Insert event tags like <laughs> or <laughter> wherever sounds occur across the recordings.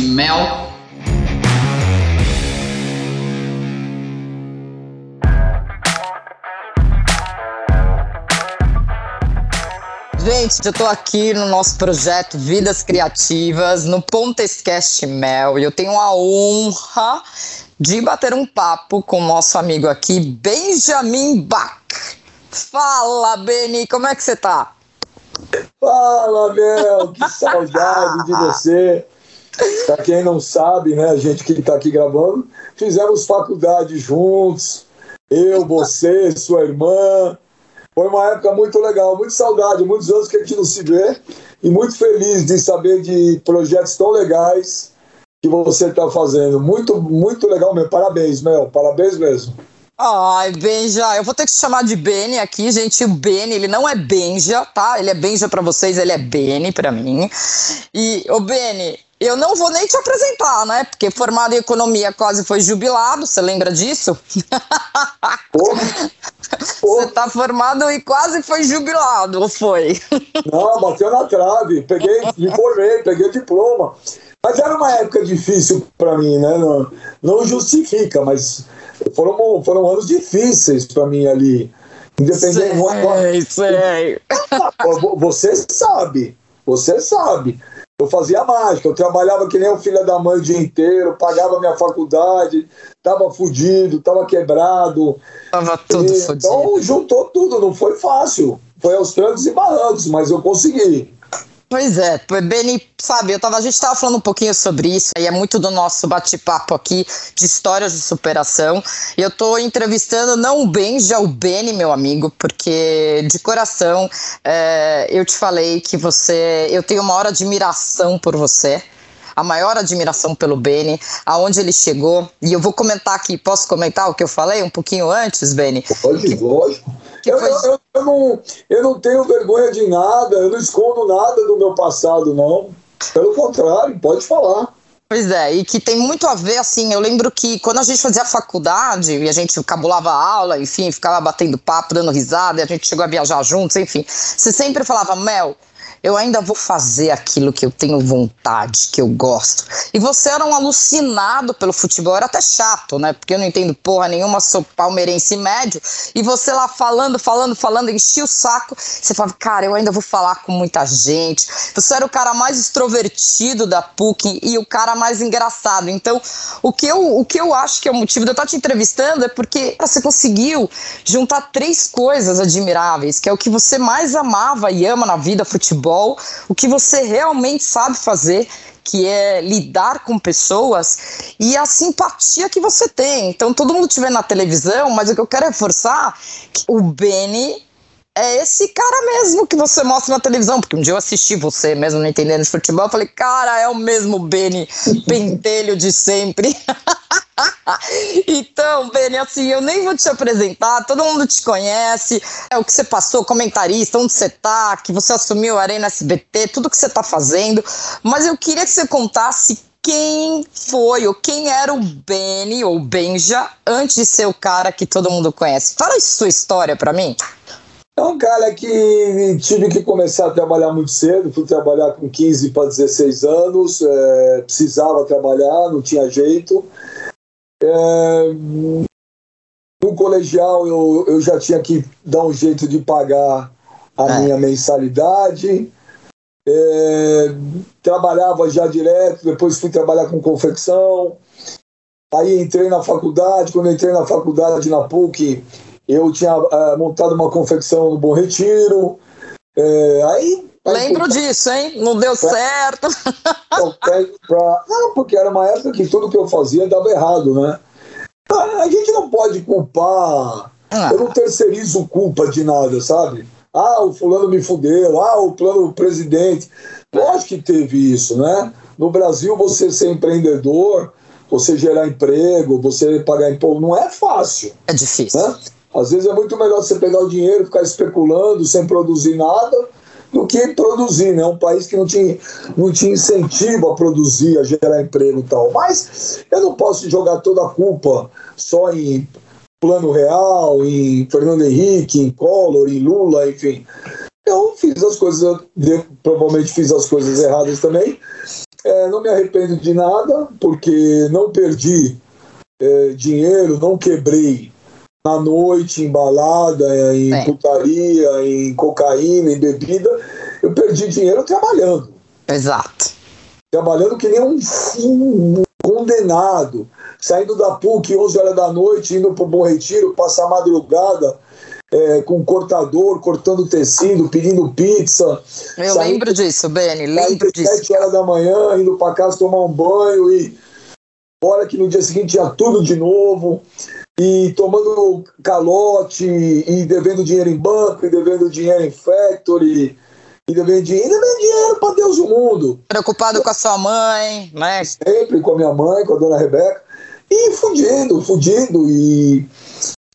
Mel. Gente, eu tô aqui no nosso projeto Vidas Criativas, no Pontescast Mel, e eu tenho a honra de bater um papo com o nosso amigo aqui, Benjamin Bach. Fala, Beni, como é que você tá? Fala, Mel, que saudade de você. Pra quem não sabe, né, a gente que tá aqui gravando, fizemos faculdade juntos, eu, você, sua irmã. Foi uma época muito legal, muito saudade, muitos anos que a gente não se vê e muito feliz de saber de projetos tão legais que você está fazendo. Muito, muito legal mesmo. Parabéns, Mel, parabéns mesmo. Ai, Benja, eu vou ter que te chamar de Beni aqui, gente. O Beni, ele não é Benja, tá? Ele é Benja para vocês, ele é Beni para mim. E, ô Beni, eu não vou nem te apresentar, né? Porque formado em economia quase foi jubilado, você lembra disso? <laughs> Você tá formado e quase foi jubilado, ou foi? Não, bateu na trave. Peguei, <laughs> me formei, peguei o diploma. Mas era uma época difícil para mim, né? Não, não, justifica, mas foram, foram anos difíceis para mim ali. Independente. Sei, sei. <laughs> Você sabe, você sabe. Eu fazia mágica, eu trabalhava que nem o filho da mãe o dia inteiro, pagava minha faculdade, tava fudido, tava quebrado. Tava tudo e, fudido. Então juntou tudo, não foi fácil. Foi aos trancos e barrancos, mas eu consegui. Pois é, Beni, sabe, eu tava, a gente estava falando um pouquinho sobre isso, e é muito do nosso bate-papo aqui de histórias de superação. E eu tô entrevistando não o Ben, já o Beni, meu amigo, porque de coração é, eu te falei que você. Eu tenho uma hora admiração por você a maior admiração pelo Beni, aonde ele chegou. E eu vou comentar aqui, posso comentar o que eu falei um pouquinho antes, Beni? Pode, que, lógico. Que eu, foi... eu, eu, não, eu não tenho vergonha de nada, eu não escondo nada do meu passado, não. Pelo contrário, pode falar. Pois é, e que tem muito a ver, assim, eu lembro que quando a gente fazia faculdade e a gente cabulava aula, enfim, ficava batendo papo, dando risada, e a gente chegou a viajar juntos, enfim, você sempre falava, Mel, eu ainda vou fazer aquilo que eu tenho vontade, que eu gosto. E você era um alucinado pelo futebol, era até chato, né? Porque eu não entendo porra nenhuma, sou palmeirense médio. E você lá falando, falando, falando, enchia o saco. Você falava, cara, eu ainda vou falar com muita gente. Você era o cara mais extrovertido da PUC e o cara mais engraçado. Então, o que eu, o que eu acho que é o motivo de eu estar te entrevistando é porque você conseguiu juntar três coisas admiráveis, que é o que você mais amava e ama na vida, futebol futebol, o que você realmente sabe fazer, que é lidar com pessoas e a simpatia que você tem. Então, todo mundo vê na televisão, mas o que eu quero reforçar que o Benny é esse cara mesmo que você mostra na televisão, porque um dia eu assisti você mesmo não entendendo de futebol, eu falei, cara, é o mesmo Benny Pentelho de sempre. <laughs> então, Benny, assim, eu nem vou te apresentar, todo mundo te conhece, é o que você passou, comentarista, onde você tá, que você assumiu a Arena SBT, tudo que você tá fazendo, mas eu queria que você contasse quem foi ou quem era o Benny ou Benja antes de ser o cara que todo mundo conhece. Fala sua história para mim. É um cara que tive que começar a trabalhar muito cedo, fui trabalhar com 15 para 16 anos, é, precisava trabalhar, não tinha jeito. É, no colegial eu, eu já tinha que dar um jeito de pagar a é. minha mensalidade. É, trabalhava já direto, depois fui trabalhar com confecção. Aí entrei na faculdade, quando entrei na faculdade na PUC, eu tinha uh, montado uma confecção no Bom Retiro. É, aí. Lembro disso, hein? Não deu pra, certo. <laughs> Pra, não, porque era uma época que tudo que eu fazia dava errado, né? A gente não pode culpar. Ah. Eu não terceirizo culpa de nada, sabe? Ah, o fulano me fudeu. Ah, o plano presidente. Lógico que teve isso, né? No Brasil, você ser empreendedor, você gerar emprego, você pagar imposto, não é fácil. É difícil. Né? Às vezes é muito melhor você pegar o dinheiro, ficar especulando sem produzir nada, do que produzir, né? Um país que não tinha, não tinha incentivo a produzir, a gerar emprego e tal. Mas eu não posso jogar toda a culpa só em Plano Real, em Fernando Henrique, em Collor, em Lula, enfim. Eu fiz as coisas, provavelmente fiz as coisas erradas também. É, não me arrependo de nada, porque não perdi é, dinheiro, não quebrei na noite, em balada, em é. putaria, em cocaína, em bebida. Eu perdi dinheiro trabalhando. Exato. Trabalhando que nem um, um condenado. Saindo da PUC 11 horas da noite, indo para o Bom Retiro, passar madrugada é, com cortador, cortando tecido, pedindo pizza. Eu saindo, lembro disso, Beni, lembro disso. 7 horas da manhã, indo para casa tomar um banho e hora que no dia seguinte tinha tudo de novo e tomando calote e devendo dinheiro em banco e devendo dinheiro em factory e devendo dinheiro, e devendo dinheiro para Deus o mundo. Preocupado com a sua mãe, né? Sempre com a minha mãe, com a dona Rebeca. E fudido, fudido. E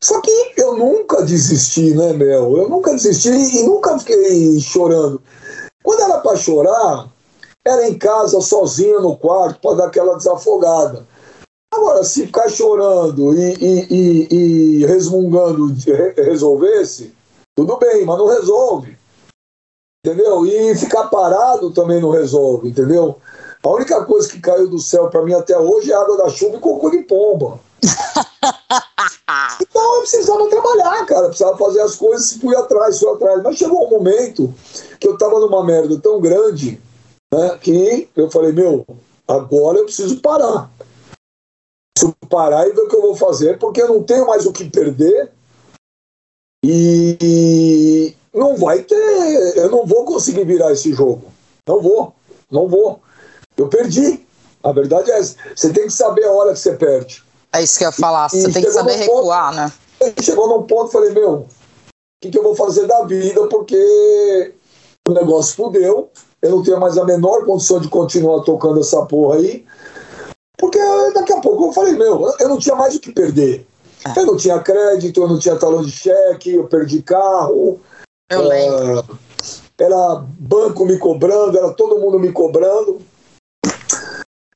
só que eu nunca desisti, né, Mel? Eu nunca desisti e nunca fiquei chorando. Quando era para chorar, era em casa, sozinha no quarto, para dar aquela desafogada. Agora, se ficar chorando e, e, e, e resmungando resolvesse, tudo bem, mas não resolve. Entendeu? E ficar parado também não resolve, entendeu? A única coisa que caiu do céu para mim até hoje é água da chuva e cocô de pomba. <laughs> então eu precisava trabalhar, cara. Eu precisava fazer as coisas e fui atrás, fui atrás. Mas chegou um momento que eu tava numa merda tão grande né, que eu falei, meu, agora eu preciso parar. Parar e ver o que eu vou fazer, porque eu não tenho mais o que perder. E não vai ter. Eu não vou conseguir virar esse jogo. Não vou. Não vou. Eu perdi. A verdade é essa. Você tem que saber a hora que você perde. É isso que eu ia falar, você tem que saber recuar, ponto, né? Chegou num ponto, falei, meu, o que, que eu vou fazer da vida? Porque o negócio fudeu, eu não tenho mais a menor condição de continuar tocando essa porra aí. Porque daqui a pouco eu falei, meu, eu não tinha mais o que perder. É. Eu não tinha crédito, eu não tinha talão de cheque, eu perdi carro. Eu lembro. Era banco me cobrando, era todo mundo me cobrando.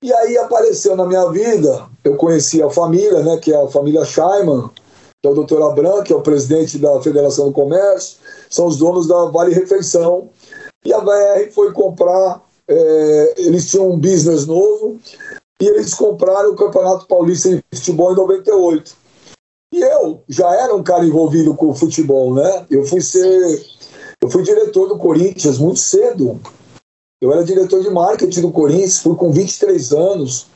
E aí apareceu na minha vida, eu conheci a família, né, que é a família Scheiman, que é o doutor Abram, que é o presidente da Federação do Comércio, são os donos da Vale Refeição. E a VR foi comprar, é, eles tinham um business novo, e eles compraram o Campeonato Paulista de Futebol em 98. E eu já era um cara envolvido com o futebol, né? Eu fui ser. Eu fui diretor do Corinthians muito cedo. Eu era diretor de marketing do Corinthians, fui com 23 anos.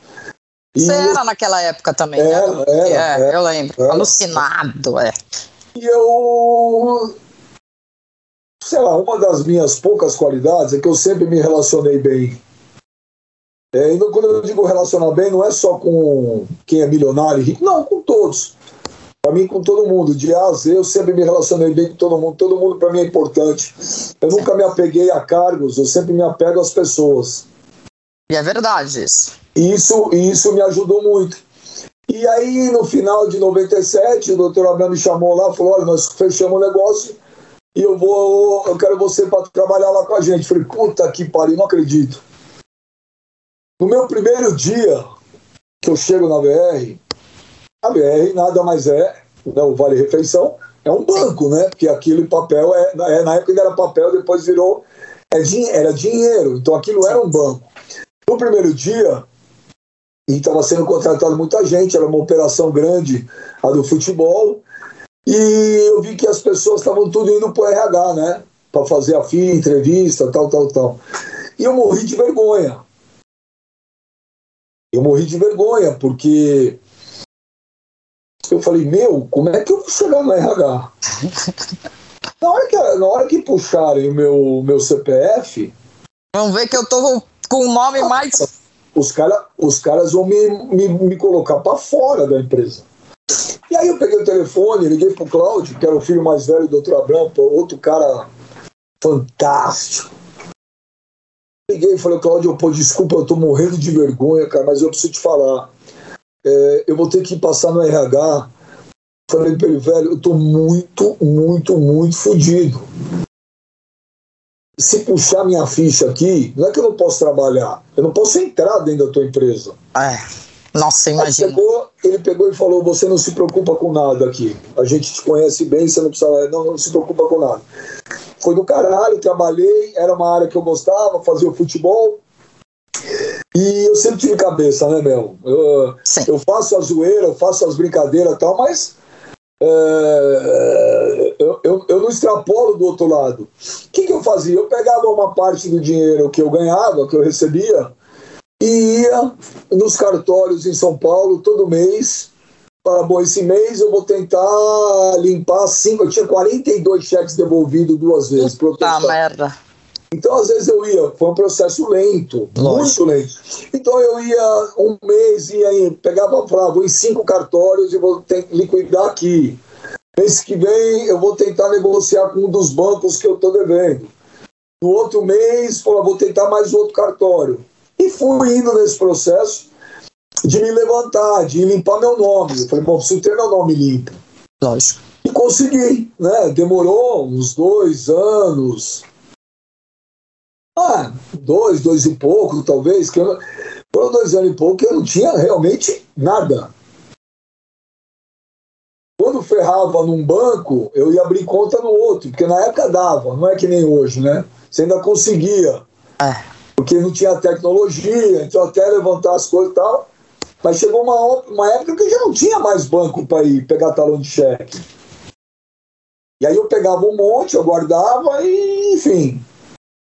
Você era naquela época também, né? era, né? Era, é, era, eu lembro. Era. Alucinado, é. E eu. Sei lá, uma das minhas poucas qualidades é que eu sempre me relacionei bem. É, e quando eu digo relacionar bem, não é só com quem é milionário e rico, não, com todos. Para mim, com todo mundo, de A a Z, eu sempre me relacionei bem com todo mundo. Todo mundo para mim é importante. Eu nunca me apeguei a cargos, eu sempre me apego às pessoas. E é verdade isso. Isso, isso me ajudou muito. E aí, no final de 97, o doutor Abraham me chamou lá falou: olha, nós fechamos o negócio e eu vou, eu quero você para trabalhar lá com a gente. falei, puta que pariu, não acredito. No meu primeiro dia que eu chego na BR, a BR nada mais é, né, o Vale Refeição, é um banco, né? Porque aquilo em papel, é, é, na época ainda era papel, depois virou. É, era dinheiro, então aquilo era um banco. No primeiro dia, e estava sendo contratado muita gente, era uma operação grande, a do futebol, e eu vi que as pessoas estavam tudo indo para o RH, né? Para fazer a FIA, entrevista, tal, tal, tal. E eu morri de vergonha. Eu morri de vergonha, porque eu falei, meu, como é que eu vou chegar no RH? <laughs> na, hora que, na hora que puxarem o meu, meu CPF. Vamos ver que eu tô com o nome mais. Os, cara, os caras vão me, me, me colocar para fora da empresa. E aí eu peguei o telefone, liguei pro Cláudio, que era o filho mais velho do Dr. Abrão, outro cara fantástico. Liguei e falei, Cláudio, pô, desculpa, eu tô morrendo de vergonha, cara, mas eu preciso te falar é, eu vou ter que passar no RH. Falei para ele, velho, eu tô muito, muito, muito fodido. Se puxar minha ficha aqui, não é que eu não posso trabalhar, eu não posso entrar dentro da tua empresa. É. Nossa, imagina. Pegou, ele pegou e falou: Você não se preocupa com nada aqui. A gente te conhece bem, você não precisa. Não, não se preocupa com nada. Foi do caralho, trabalhei, era uma área que eu gostava, fazia o futebol. E eu sempre tive cabeça, né, Mel? Eu, eu faço a zoeira, eu faço as brincadeiras e tal, mas é, eu, eu, eu, não extrapolo do outro lado. O que, que eu fazia? Eu pegava uma parte do dinheiro que eu ganhava, que eu recebia, e ia nos cartórios em São Paulo todo mês. Para, bom, esse mês eu vou tentar limpar cinco. Eu tinha 42 cheques devolvidos duas vezes. Puta merda. Então, às vezes eu ia, foi um processo lento, Lógico. muito lento. Então, eu ia um mês, ia, pegava, falava, vou em cinco cartórios e vou liquidar aqui. Mês que vem, eu vou tentar negociar com um dos bancos que eu estou devendo. No outro mês, falava, vou tentar mais outro cartório. E fui indo nesse processo de me levantar, de limpar meu nome. Eu falei, bom, preciso ter meu nome limpo. Lógico. E consegui, né? Demorou uns dois anos. Ah, dois, dois e pouco, talvez. Que eu, foram dois anos e pouco que eu não tinha realmente nada. Quando ferrava num banco, eu ia abrir conta no outro, porque na época dava, não é que nem hoje, né? Você ainda conseguia. É porque não tinha tecnologia, então até levantar as coisas e tal. Mas chegou uma, uma época que já não tinha mais banco para ir pegar talão de cheque. E aí eu pegava um monte, eu guardava e, enfim.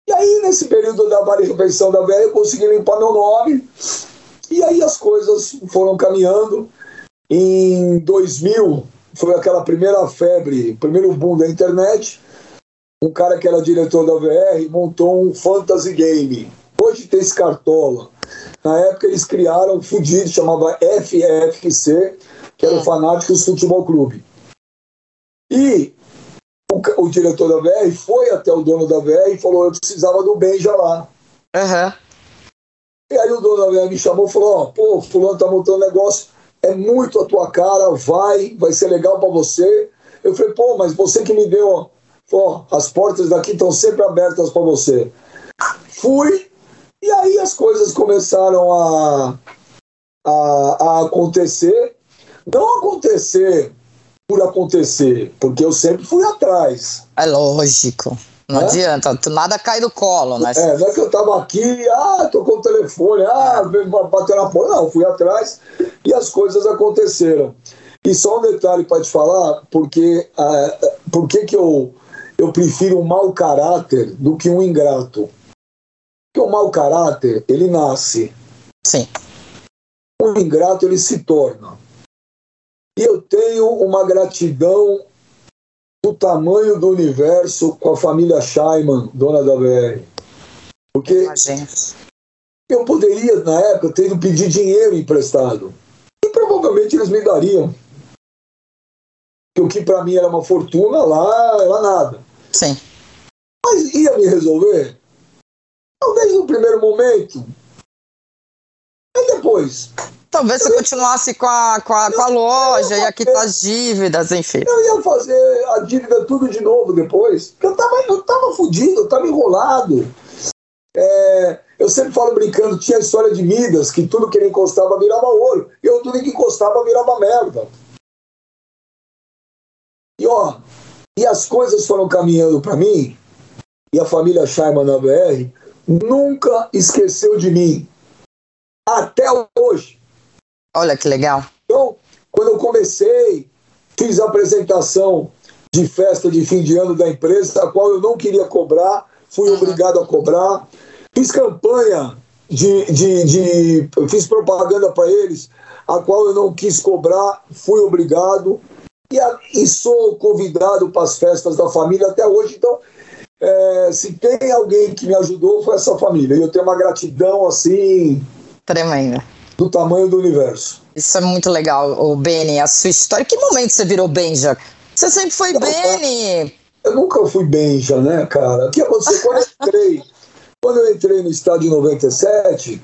E aí, nesse período da Vale Refeição da Velha, eu consegui limpar meu nome. E aí as coisas foram caminhando. Em 2000, foi aquela primeira febre, primeiro boom da internet um cara que era diretor da VR montou um fantasy game. Hoje tem esse cartola. Na época eles criaram um fudido, chamava FFC, que era o hum. Fanáticos Futebol Clube. E o, o, diretor da VR foi até o dono da VR e falou: Eu precisava do Benja lá. Uhum. E aí o dono da VR me chamou e falou: Ó, oh, pô, Fulano tá montando negócio, é muito a tua cara, vai, vai ser legal para você. Eu falei: Pô, mas você que me deu Pô, as portas daqui estão sempre abertas para você. Fui, e aí as coisas começaram a, a, a acontecer. Não acontecer por acontecer, porque eu sempre fui atrás. É lógico. Não é? adianta, nada cai do colo, né? É, não é que eu tava aqui, ah, tocou o telefone, ah, bateu na porta. Não, fui atrás e as coisas aconteceram. E só um detalhe para te falar, porque uh, por que eu eu prefiro um mau caráter do que um ingrato. Porque o mau caráter, ele nasce. Sim. O ingrato, ele se torna. E eu tenho uma gratidão do tamanho do universo com a família Scheiman, dona da VR. Porque eu poderia, na época, ter ido pedir dinheiro emprestado. E provavelmente eles me dariam que o que para mim era uma fortuna, lá era nada. Sim. Mas ia me resolver? Talvez no primeiro momento. E depois? Talvez você continuasse com a, com a, com a loja, ia quitar as dívidas, enfim. Eu ia fazer a dívida tudo de novo depois. Porque eu tava, eu tava fudido, eu tava enrolado. É, eu sempre falo brincando, tinha a história de Midas, que tudo que ele encostava virava ouro. E eu tudo que encostava virava merda. E ó, e as coisas foram caminhando para mim, e a família Scheiman na BR nunca esqueceu de mim. Até hoje. Olha que legal. Então, quando eu comecei, fiz a apresentação de festa de fim de ano da empresa, a qual eu não queria cobrar, fui obrigado a cobrar. Fiz campanha de, de, de fiz propaganda para eles, a qual eu não quis cobrar, fui obrigado e, a, e sou convidado para as festas da família até hoje. Então, é, se tem alguém que me ajudou, foi essa família. E eu tenho uma gratidão assim. Tremenda. Do tamanho do universo. Isso é muito legal, o Beni, a sua história. Que momento você virou Benja? Você sempre foi Não, Beni. Eu nunca fui Benja, né, cara? O que aconteceu quando eu entrei? <laughs> quando eu entrei no estádio 97,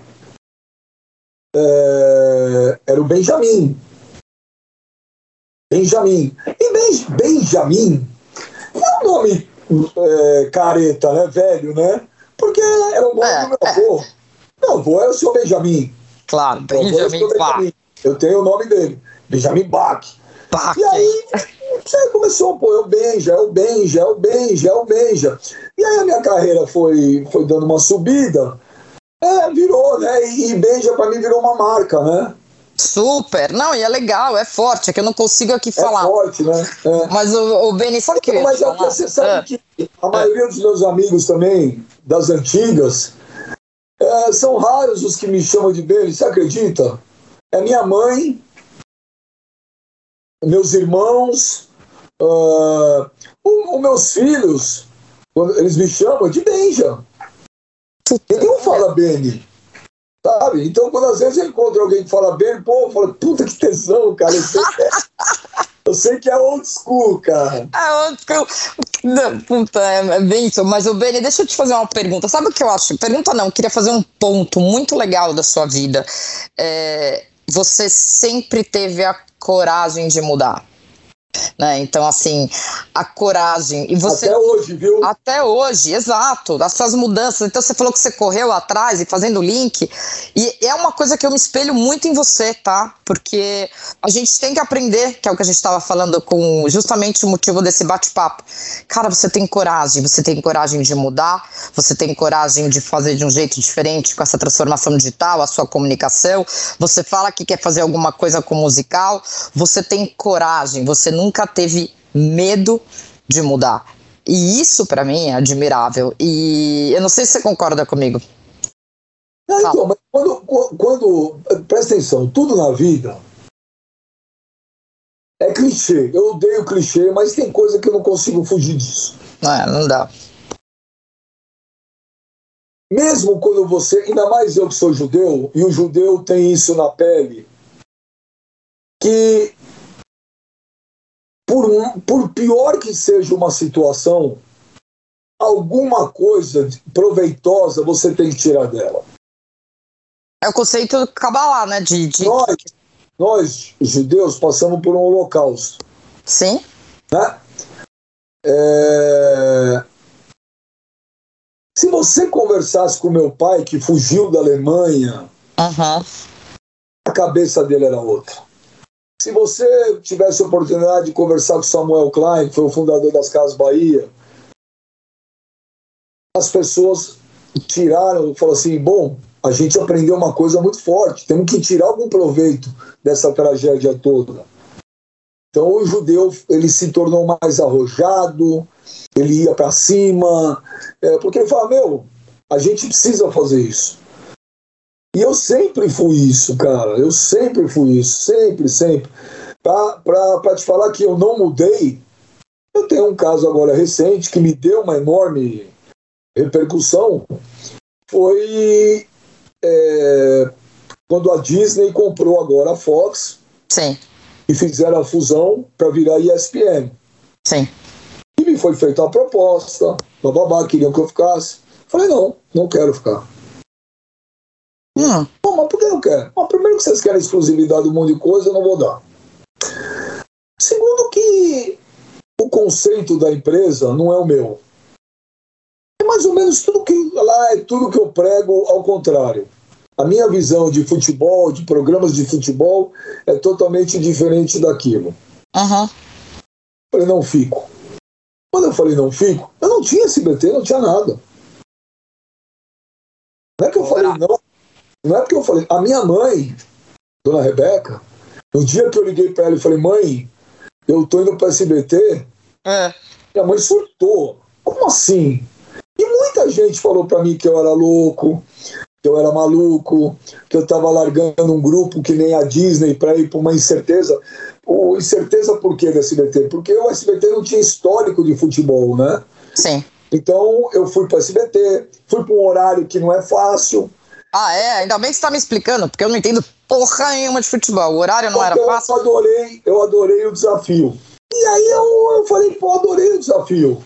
é, era o Benjamin. Benjamin. E ben, Benjamin é um nome é, careta, né? Velho, né? Porque era o nome é, do meu avô. É. Meu avô é o senhor Benjamin. Claro, Benjamin, é Benjamin. Eu tenho o nome dele, Benjamin Bach. Bach. E aí você começou, pô, é o Benja, é o Benja, é o Benja, é o Benja. E aí a minha carreira foi, foi dando uma subida. É, virou, né? E, Beija pra mim virou uma marca, né? Super, não, e é legal, é forte, é que eu não consigo aqui falar. É forte, né? É. Mas o, o Beni, sabe o que eu Mas é você sabe É. que a maioria dos meus amigos também, das antigas, é, são raros os que me chamam de Beni, você acredita? É minha mãe, meus irmãos, ah, o- os meus filhos, eles me chamam de Benja. Ninguém fala Beni. Sabe? Então, quando às vezes eu encontro alguém que fala Beni, pô, eu falo, puta que tesão, cara. Eu sei que é, <laughs> eu sei que é old school, cara. Onde que eu- Não, Puta, é, é bem isso. Mas o Beni, deixa eu te fazer uma pergunta. Sabe o que eu acho? Pergunta não, eu queria fazer um ponto muito legal da sua vida. É, você sempre teve a coragem de mudar. Né? Então, assim, a coragem. E você. Até hoje, viu? Até hoje, exato, as suas mudanças. Então você falou que você correu atrás e fazendo link, e é uma coisa que eu me espelho muito em você, tá? Porque a gente tem que aprender, que é o que a gente estava falando com justamente o motivo desse bate-papo. Cara, você tem coragem, você tem coragem de mudar, você tem coragem de fazer de um jeito diferente com essa transformação digital, a sua comunicação. Você fala que quer fazer alguma coisa com musical, você tem coragem, você nunca teve medo de mudar. E isso para mim é admirável. E eu não sei se você concorda comigo. Não, então, mas quando, quando. Presta atenção, tudo na vida é clichê. Eu odeio clichê, mas tem coisa que eu não consigo fugir disso. Não, é, não dá. Mesmo quando você. Ainda mais eu que sou judeu, e o judeu tem isso na pele, que. Por, um- por pior que seja uma situação, alguma coisa proveitosa você tem que tirar dela. É o conceito Kabbalah, né? De, de... Nós, nós, judeus, passamos por um holocausto. Sim, né? É, Se você conversasse com meu pai, que fugiu da Alemanha, Uhum. a cabeça dele era outra. Se você tivesse a oportunidade de conversar com Samuel Klein, que foi o fundador das Casas Bahia, as pessoas tiraram, falaram assim, bom, a gente aprendeu uma coisa muito forte, temos que tirar algum proveito dessa tragédia toda. Então o judeu ele se tornou mais arrojado, ele ia para cima, é, porque ele fala, meu, a gente precisa fazer isso. E eu sempre fui isso, cara. Eu sempre fui isso, sempre, sempre. Para te falar que eu não mudei, eu tenho um caso agora recente que me deu uma enorme repercussão. Foi é, quando a Disney comprou agora a Fox sim, e fizeram a fusão para virar ESPN. sim. E me foi feita a proposta, bababá, queriam que eu ficasse. Falei, não, não quero ficar. Hum, Pô, mas por que não quer? Bom, primeiro que vocês querem exclusividade de um monte de coisa, eu não vou dar. Segundo que o conceito da empresa não é o meu. É mais ou menos tudo que lá é tudo que eu prego ao contrário. A minha visão de futebol, de programas de futebol, é totalmente diferente daquilo. uhum. Falei, não fico. Quando eu falei não fico, eu não tinha SBT, não tinha nada. Não é que eu falei não. Não é porque eu falei. A minha mãe, dona Rebeca, no dia que eu liguei para ela e falei, mãe, eu tô indo para SBT, É. minha mãe surtou. Como assim? E muita gente falou para mim que eu era louco, que eu era maluco, que eu estava largando um grupo que nem a Disney para ir para uma incerteza. O incerteza por quê do SBT? Porque o SBT não tinha histórico de futebol, né? Sim. Então eu fui para SBT, fui para um horário que não é fácil. Ah, é? Ainda bem que você tá me explicando, porque eu não entendo porra nenhuma de futebol. O horário não era porque fácil. Eu adorei, eu adorei o desafio. E aí eu, eu falei, pô, adorei o desafio.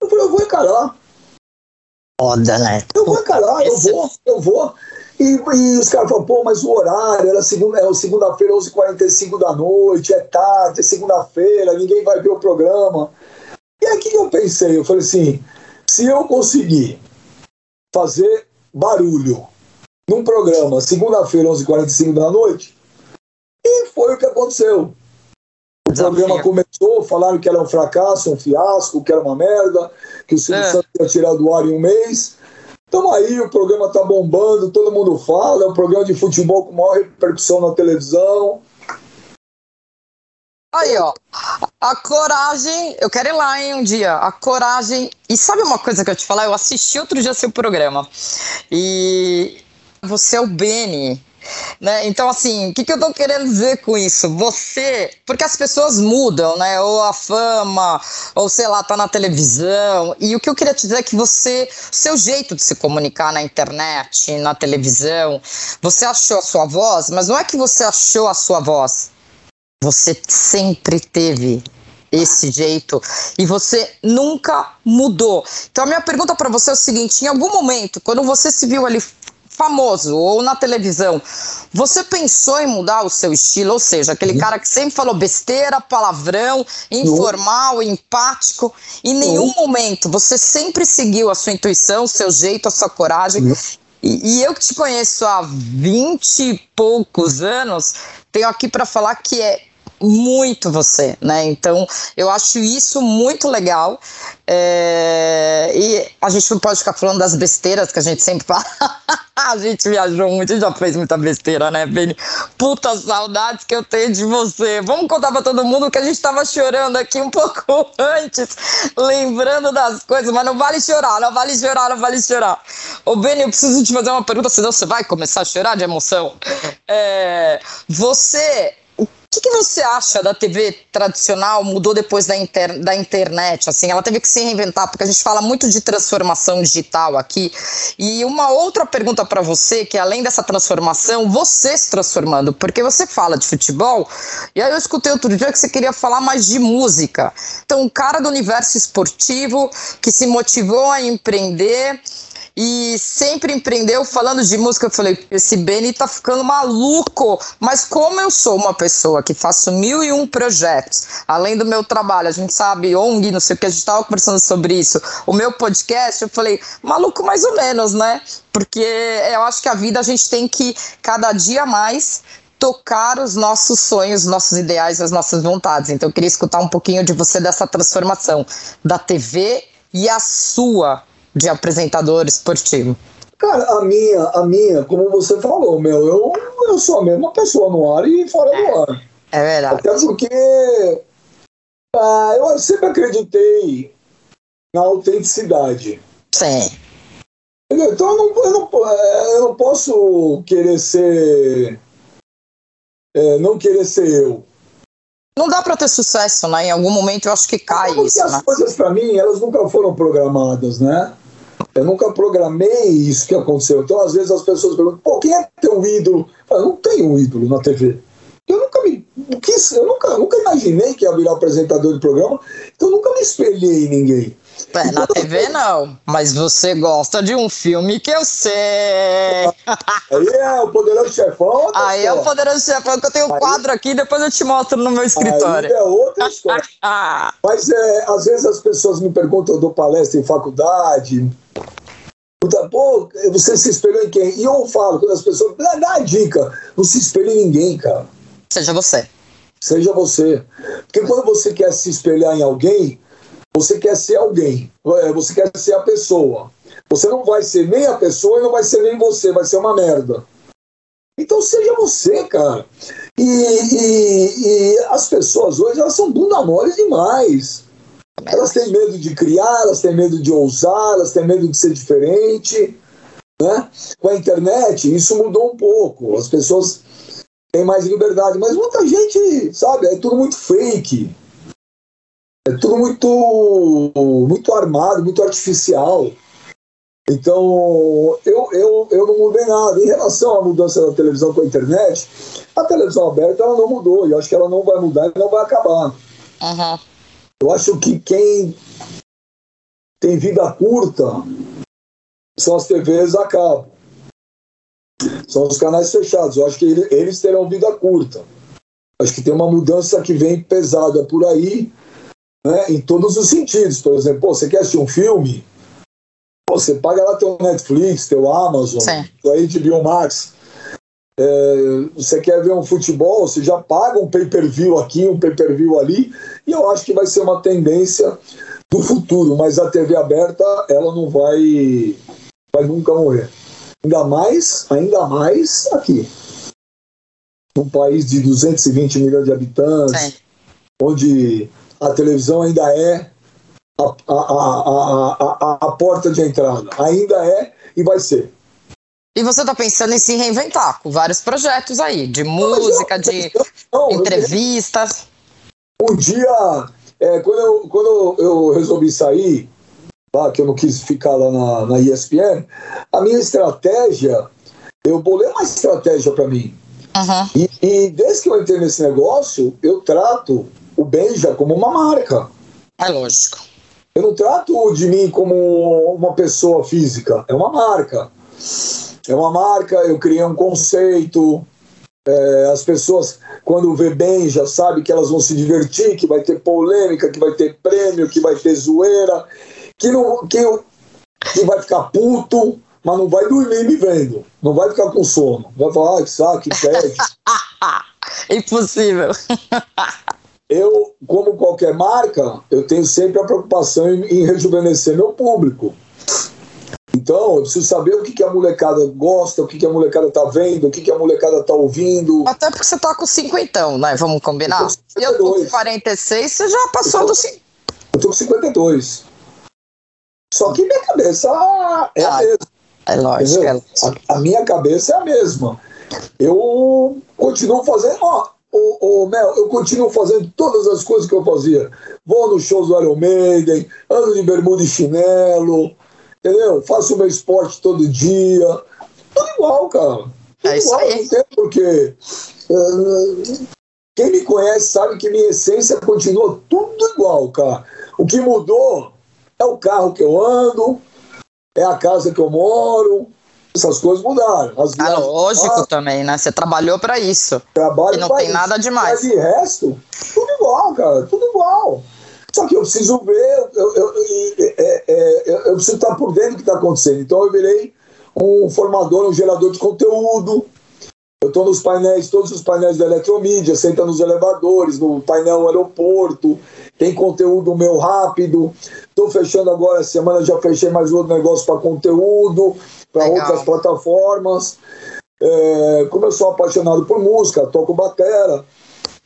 Eu falei, eu vou encarar. Foda, né? Eu vou encarar, eu vou, eu vou. E, e os caras falam, pô, mas o horário era segunda, é segunda-feira, 11h45 da noite, é tarde, é segunda-feira, ninguém vai ver o programa. E aí o que eu pensei? Eu falei assim, se eu conseguir fazer barulho num programa, segunda-feira, 11h45 da noite, e foi o que aconteceu. O programa começou, falaram que era um fracasso, um fiasco, que era uma merda, que o Silvio É. Santos ia tirar do ar em um mês. Estamos aí, o programa tá bombando, todo mundo fala, é um programa de futebol com maior repercussão na televisão. Aí, ó, a coragem, eu quero ir lá em um dia, a coragem. E sabe uma coisa que eu te falar? Eu assisti outro dia seu programa e você é o Beni. Né? Então, assim, o que, que eu tô querendo dizer com isso? Você. Porque as pessoas mudam, né? Ou a fama, ou sei lá, tá na televisão. E o que eu queria te dizer é que você. Seu jeito de se comunicar na internet, na televisão, você achou a sua voz, mas não é que você achou a sua voz. Você sempre teve esse jeito e você nunca mudou. Então a minha pergunta para você é o seguinte: em algum momento, quando você se viu ali famoso ou na televisão, você pensou em mudar o seu estilo? Ou seja, aquele cara que sempre falou besteira, palavrão, informal, empático, em nenhum momento você sempre seguiu a sua intuição, o seu jeito, a sua coragem. E, e eu que te conheço há vinte e poucos anos, tenho aqui para falar que é muito você, né? Então, eu acho isso muito legal. É... E a gente não pode ficar falando das besteiras que a gente sempre fala. <laughs> a gente viajou muito já fez muita besteira, né, Beni? Puta saudades que eu tenho de você. Vamos contar pra todo mundo que a gente tava chorando aqui um pouco <laughs> antes, lembrando das coisas, mas não vale chorar, não vale chorar, não vale chorar. Ô, Beni, eu preciso te fazer uma pergunta, senão você vai começar a chorar de emoção. É... Você que, que você acha da TV tradicional mudou depois da, inter, da internet? Assim, ela teve que se reinventar, porque a gente fala muito de transformação digital aqui. E uma outra pergunta para você, que além dessa transformação, você se transformando, porque você fala de futebol, e aí eu escutei outro dia que você queria falar mais de música. Então, um cara do universo esportivo que se motivou a empreender e sempre empreendeu falando de música. Eu falei, esse Benny tá ficando maluco. Mas como eu sou uma pessoa que faço mil e um projetos, além do meu trabalho, a gente sabe, ONG, não sei o que, a gente tava conversando sobre isso, o meu podcast, eu falei, maluco mais ou menos, né? Porque eu acho que a vida a gente tem que cada dia mais tocar os nossos sonhos, nossos ideais, as nossas vontades. Então eu queria escutar um pouquinho de você dessa transformação da TV e a sua de apresentador esportivo? Cara, a minha, a minha, como você falou, meu, eu, eu sou a mesma pessoa no ar e fora do ar. É verdade. Até porque ah, eu sempre acreditei na autenticidade. Sim. Então eu não, eu não, é, eu não posso querer ser. É, não querer ser eu. Não dá para ter sucesso, né? Em algum momento eu acho que cai Porque isso. As né? coisas para mim, elas nunca foram programadas, né? Eu nunca programei isso que aconteceu. Então, às vezes, as pessoas perguntam, pô, quem é teu ídolo? Eu não tenho um ídolo na TV. Eu nunca me. Eu nunca, nunca imaginei que ia virar apresentador de programa, então eu nunca me espelhei em ninguém. É, na TV não, mas você gosta de um filme que eu sei. Aí é o Poderoso Chefão. Aí é o Poderoso Chefão que eu tenho um quadro aqui, depois eu te mostro no meu escritório. Aí é outra história. <laughs> mas é, às vezes as pessoas me perguntam, eu dou palestra em faculdade, Pô, você se espelhou em quem? E eu falo, quando as pessoas. Dá, dá a dica, não se espelhe em ninguém, cara. Seja você. Seja você. Porque quando você quer se espelhar em alguém, você quer ser alguém, é, você quer ser a pessoa. Você não vai ser nem a pessoa e não vai ser nem você, vai ser uma merda. Então seja você, cara. E, e, e as pessoas hoje, elas são bunda mole demais. Elas têm medo de criar, elas têm medo de ousar, elas têm medo de ser diferente. Né? Com a internet, isso mudou um pouco. As pessoas têm mais liberdade, mas muita gente, sabe, é tudo muito fake. É tudo muito, muito armado, muito artificial. Então, eu, eu, eu não mudei nada. Em relação à mudança da televisão com a internet, a televisão aberta ela não mudou. E eu acho que ela não vai mudar e não vai acabar. Uhum. Eu acho que quem tem vida curta são as TVs a cabo. São os canais fechados. Eu acho que eles terão vida curta. Acho que tem uma mudança que vem pesada por aí né, em todos os sentidos. Por exemplo, pô, você quer assistir um filme? Pô, você paga lá teu Netflix, teu Amazon, Sim. teu HBO Max. É, você quer ver um futebol, você já paga um pay-per-view aqui, um pay-per-view ali, e eu acho que vai ser uma tendência do futuro, mas a TV aberta, ela não vai, vai nunca morrer. Ainda mais, ainda mais aqui. Num país de 220 milhões de habitantes, onde a televisão ainda é a, a, a, a, a porta de entrada. Ainda é e vai ser. E você está pensando em se reinventar com vários projetos aí, de música, de entrevistas. Um dia, é, quando, eu, quando eu resolvi sair, lá, que eu não quis ficar lá na, na ESPN, a minha estratégia, eu bolei uma estratégia para mim. Uhum. E, e, desde que eu entrei nesse negócio, eu trato o Benja como uma marca. É lógico. Eu não trato de mim como uma pessoa física, é uma marca. É uma marca, eu criei um conceito. É, as pessoas, quando vê bem, já sabe que elas vão se divertir, que vai ter polêmica, que vai ter prêmio, que vai ter zoeira, que, não, que, que vai ficar puto, mas não vai dormir me vendo. Não vai ficar com sono. Vai falar, ah, que saco, que pede. <laughs> Impossível. <laughs> eu, como qualquer marca, eu tenho sempre a preocupação em, em rejuvenescer meu público. Então, eu preciso saber o que, que a molecada gosta, o que, que a molecada tá vendo, o que, que a molecada tá ouvindo. Até porque você tá com cinquentão, né? Vamos combinar? Eu, eu tô com 46, você já passou dos 50. Eu tô com 52. Só que minha cabeça é ah, a mesma. É lógico. É lógico. A, a, minha cabeça é a mesma. Eu continuo fazendo. Ó, ô, ô, Mel, eu continuo fazendo todas as coisas que eu fazia. Vou nos shows do Iron Maiden, ando de bermuda e chinelo, entendeu? Faço meu esporte todo dia. Tudo igual, cara. Tudo é igual, aí. não tem porque. Uh, quem me conhece sabe que minha essência continua tudo igual, cara. O que mudou é o carro que eu ando, é a casa que eu moro. Essas coisas mudaram. As ah, lógico também, né? Você trabalhou para isso. Trabalho e não tem isso. nada demais. Mas de resto, tudo igual, cara. Tudo igual. Só que eu preciso ver, eu, eu, eu, é, é, eu preciso estar por dentro do que está acontecendo. Então eu virei um formador, um gerador de conteúdo. Eu estou nos painéis, todos os painéis da Eletromídia, senta nos elevadores, no painel aeroporto, tem conteúdo meu rápido. Estou fechando agora, essa semana já fechei mais outro negócio para conteúdo, para outras plataformas. É, como eu sou apaixonado por música, toco batera.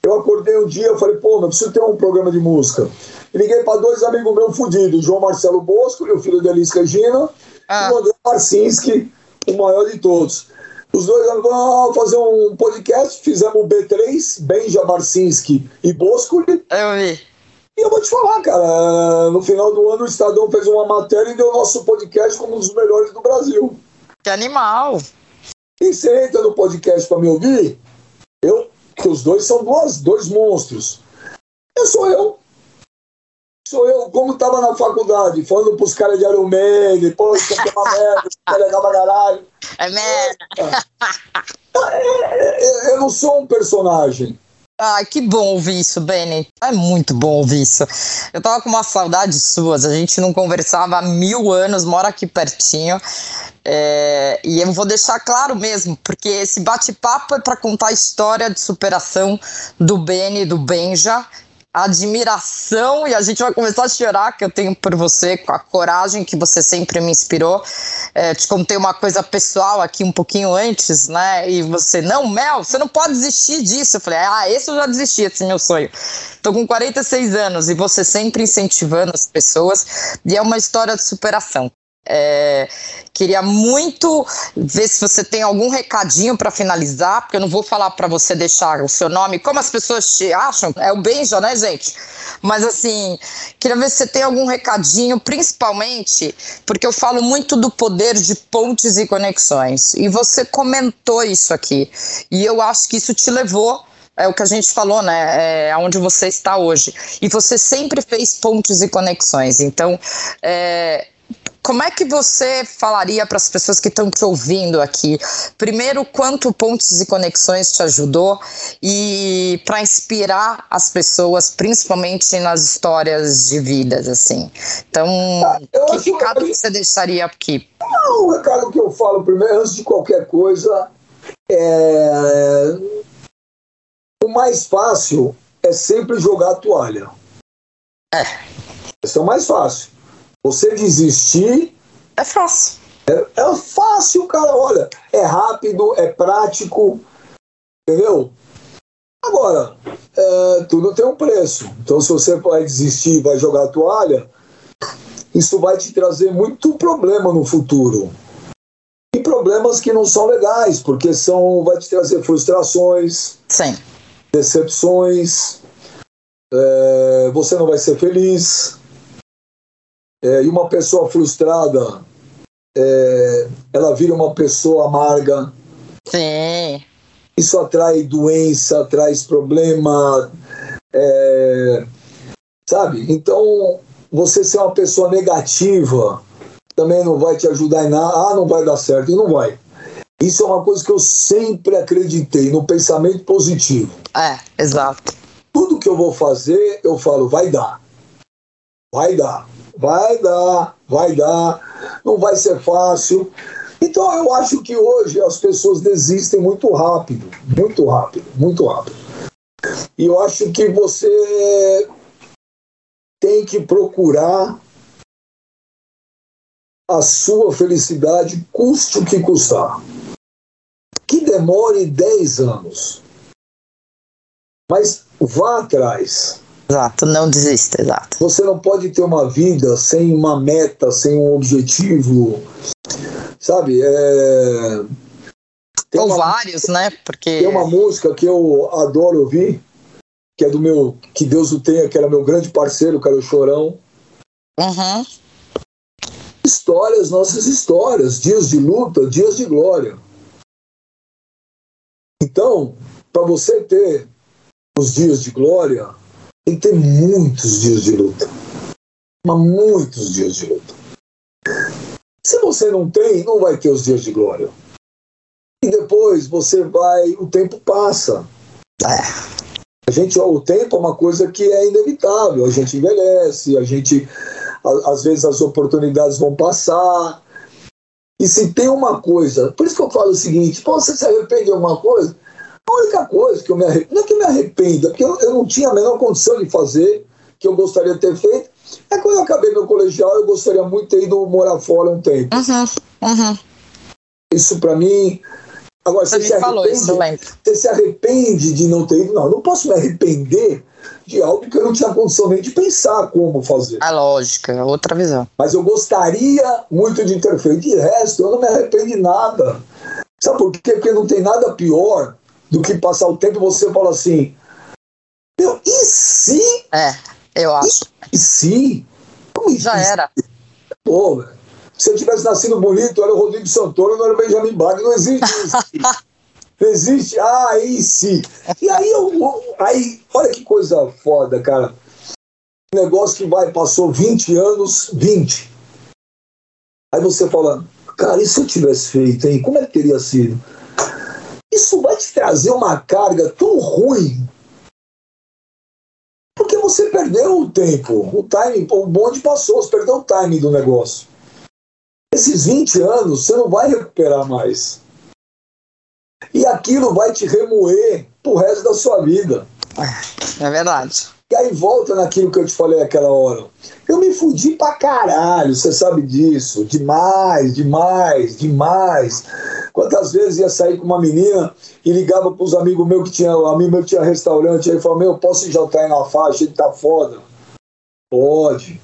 Eu acordei um dia, falei, pô, não preciso ter um programa de música. liguei para dois amigos meus fodidos, João Marcelo Bosco e o filho da Elis Regina, ah. e o André Marcinski, o maior de todos. Os dois vão fazer um podcast, fizemos o B3, Benja Marcinski e Bosco. Eu vi. E eu vou te falar, cara, no final do ano o Estadão fez uma matéria e deu nosso podcast como um dos melhores do Brasil. Que animal! E você entra no podcast para me ouvir, eu que os dois são duas, dois monstros. Eu sou eu. Sou eu, como estava na faculdade, falando pros caras de Iron Man, pô, isso aqui é uma merda, isso é legal pra caralho. É merda. Eu não sou um personagem. Ai, que bom ouvir isso, Benny. É muito bom ouvir isso. Eu tava com uma saudade suas. A gente não conversava há mil anos, mora aqui pertinho. É, e eu vou deixar claro mesmo, porque esse bate-papo é para contar a história de superação do Beni, do Benja, admiração e a gente vai começar a chorar que eu tenho por você, com a coragem que você sempre me inspirou. É, te contei uma coisa pessoal aqui um pouquinho antes, né? E você, não, Mel, você não pode desistir disso. Eu falei, ah, esse eu já desisti, esse é meu sonho. Tô com 46 anos e você sempre incentivando as pessoas e é uma história de superação. É, queria muito ver se você tem algum recadinho para finalizar, porque eu não vou falar para você deixar o seu nome, como as pessoas te acham, é o Benja, né, gente? Mas assim, queria ver se você tem algum recadinho, principalmente porque eu falo muito do poder de pontes e conexões. E você comentou isso aqui, e eu acho que isso te levou é o que a gente falou, né? É aonde você está hoje. E você sempre fez pontes e conexões. Então, é, como é que você falaria para as pessoas que estão te ouvindo aqui? Primeiro, quanto Pontes e Conexões te ajudou e para inspirar as pessoas, principalmente nas histórias de vidas, assim. Então, ah, que recado que você deixaria aqui? Não, o recado que eu falo primeiro, antes de qualquer coisa, é... o mais fácil é sempre jogar a toalha. É. Esse é o mais fácil. Você desistir. É fácil. É, é fácil, cara. Olha, é rápido, é prático, entendeu? Agora, é, tudo tem um preço. Então, se você vai desistir, vai jogar a toalha, isso vai te trazer muito problema no futuro. E problemas que não são legais, porque são, vai te trazer frustrações, Sim. decepções, é, você não vai ser feliz. É, e uma pessoa frustrada, é, ela vira uma pessoa amarga. Sim. Isso atrai doença, traz problema, é, sabe? Então, você ser uma pessoa negativa também não vai te ajudar em nada. Ah, não vai dar certo. E não vai. Isso é uma coisa que eu sempre acreditei, no pensamento positivo. É, exato. Tudo que eu vou fazer, eu falo, vai dar. Vai dar. Vai dar, vai dar. Não vai ser fácil. Então eu acho que hoje as pessoas desistem muito rápido, muito rápido, muito rápido. E eu acho que você tem que procurar a sua felicidade, custe o que custar. Que demore 10 anos. Mas vá atrás. Exato, não desista, exato. Você não pode ter uma vida sem uma meta, sem um objetivo. Sabe? É... Tem Ou uma, vários, né? Porque... Tem uma música que eu adoro ouvir, que é do meu. Que Deus o tenha, que era meu grande parceiro, que era o Chorão. Uhum. Histórias, nossas histórias, dias de luta, dias de glória. Então, para você ter os dias de glória, tem que ter muitos dias de luta. Mas muitos dias de luta. Se você não tem, não vai ter os dias de glória. E depois você vai, o tempo passa. É. A gente, o tempo é uma coisa que é inevitável. A gente envelhece, a gente, às vezes as oportunidades vão passar. E se tem uma coisa, por isso que eu falo o seguinte: você se arrepende de alguma coisa? A única coisa que eu me arrependo, não é que eu me arrependa, porque eu, eu não tinha a menor condição de fazer, que eu gostaria de ter feito, é quando eu acabei meu colegial, eu gostaria muito de ter ido morar fora um tempo. Uhum, uhum. Isso para mim. Agora, você, se falou isso, você se arrepende de não ter ido? Não, eu não posso me arrepender de algo que eu não tinha condição nem de pensar como fazer. A lógica, outra visão. Mas eu gostaria muito de ter feito. De resto, eu não me arrependo de nada. Sabe por quê? Porque não tem nada pior do que passar o tempo você fala assim: Meu, e se? É, eu acho. E, e se? Como Já era. Pô, velho. Se eu tivesse nascido bonito, era o Rodrigo Santoro, não era o Benjamin Bach, não existe isso. <laughs> não existe, ah, e se? E aí, eu, aí, olha que coisa foda, cara. Um negócio que vai, passou 20 anos, 20. Aí você fala, cara, e se eu tivesse feito, hein? Como é que teria sido? Isso vai te trazer uma carga tão ruim. Porque você perdeu o tempo, o time, o bonde passou, você perdeu o time do negócio. Esses 20 anos você não vai recuperar mais. E aquilo vai te remoer pro resto da sua vida. É verdade. Aí volta naquilo que eu te falei aquela hora. Eu me fudi pra caralho, você sabe disso. Demais, demais, demais. Quantas vezes ia sair com uma menina e ligava pros amigos meus que tinha, amigo meu que tinha restaurante, aí falava, meu, posso jantar aí na faixa? Ele tá foda. Pode.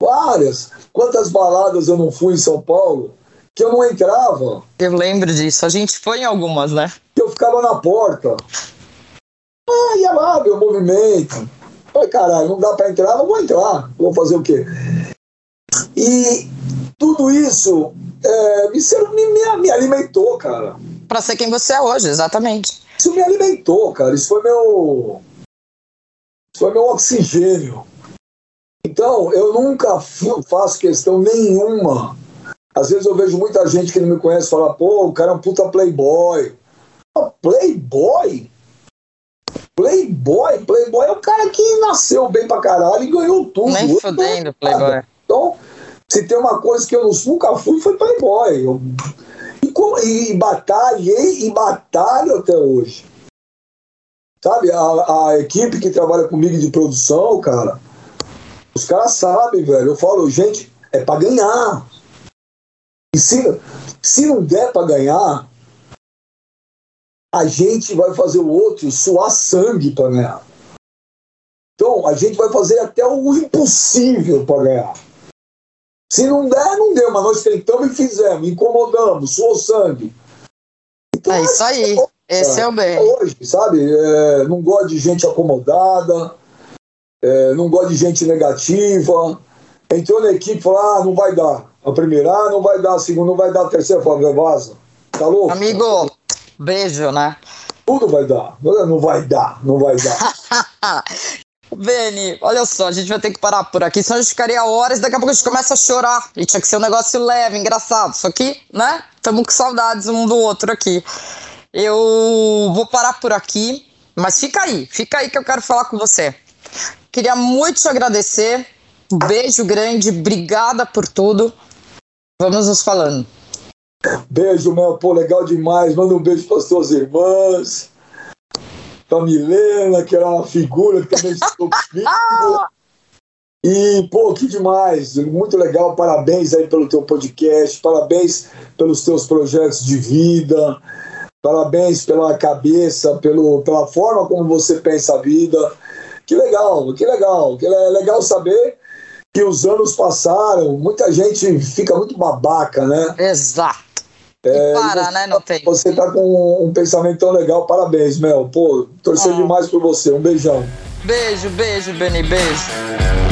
Várias. Quantas baladas eu não fui em São Paulo que eu não entrava. Eu lembro disso. A gente foi em algumas, né? Eu ficava na porta. Ah, ia lá o movimento. Falei, caralho, não dá pra entrar, não vou entrar. Vou fazer o quê? E tudo isso é, me, me, me alimentou, cara. Pra ser quem você é hoje, exatamente. Isso me alimentou, cara. Isso foi meu. Isso foi meu oxigênio. Então, eu nunca faço questão nenhuma. Às vezes eu vejo muita gente que não me conhece falar, pô, o cara é um puta playboy. playboy? Playboy? Playboy é o cara que nasceu bem pra caralho e ganhou tudo. Nem fodendo, playboy. Então, se tem uma coisa que eu nunca fui, foi playboy. Eu, e, como, e, batalhei e batalho até hoje. Sabe, a, a equipe que trabalha comigo de produção, cara, os caras sabem, velho. Eu falo, gente, é para ganhar. E se, se não der para ganhar, a gente vai fazer o outro suar sangue para ganhar. Então, a gente vai fazer até o impossível para ganhar. Se não der, não deu, mas nós tentamos e fizemos, incomodamos, suou sangue. Então, é isso aí. Esse é o bem. Hoje, sabe? É, não gosto de gente acomodada, é, não gosto de gente negativa. Entrou na equipe e falou: ah, não vai dar. A primeira, ah, não vai dar. A segunda, não vai dar. A terceira, falou: vaza. Tá louco? Amigo, beijo, né? Tudo vai dar. Não vai dar, não vai dar. <laughs> Beni, olha só, a gente vai ter que parar por aqui, senão a gente ficaria horas, daqui a pouco a gente começa a chorar. E tinha que ser um negócio leve, engraçado. Só que, né? Estamos com saudades um do outro aqui. Eu vou parar por aqui, mas fica aí, fica aí que eu quero falar com você. Queria muito te agradecer. Um beijo grande, obrigada por tudo. Vamos nos falando. Beijo, Mel, pô, legal demais. Manda um beijo para as tuas irmãs, para Milena, que era uma figura que também estou. <laughs> E, pô, que demais, muito legal, parabéns aí pelo teu podcast, parabéns pelos teus projetos de vida, Parabéns pela cabeça, pelo, pela forma como você pensa a vida. Que legal, que legal. Que é legal saber que os anos passaram, muita gente fica muito babaca, né? Exato. É, para, você, né? Não tem. Você tá com um pensamento tão legal, parabéns, Mel. Pô, torcer ah. demais por você. Um beijão. Beijo, beijo, Beni, beijo.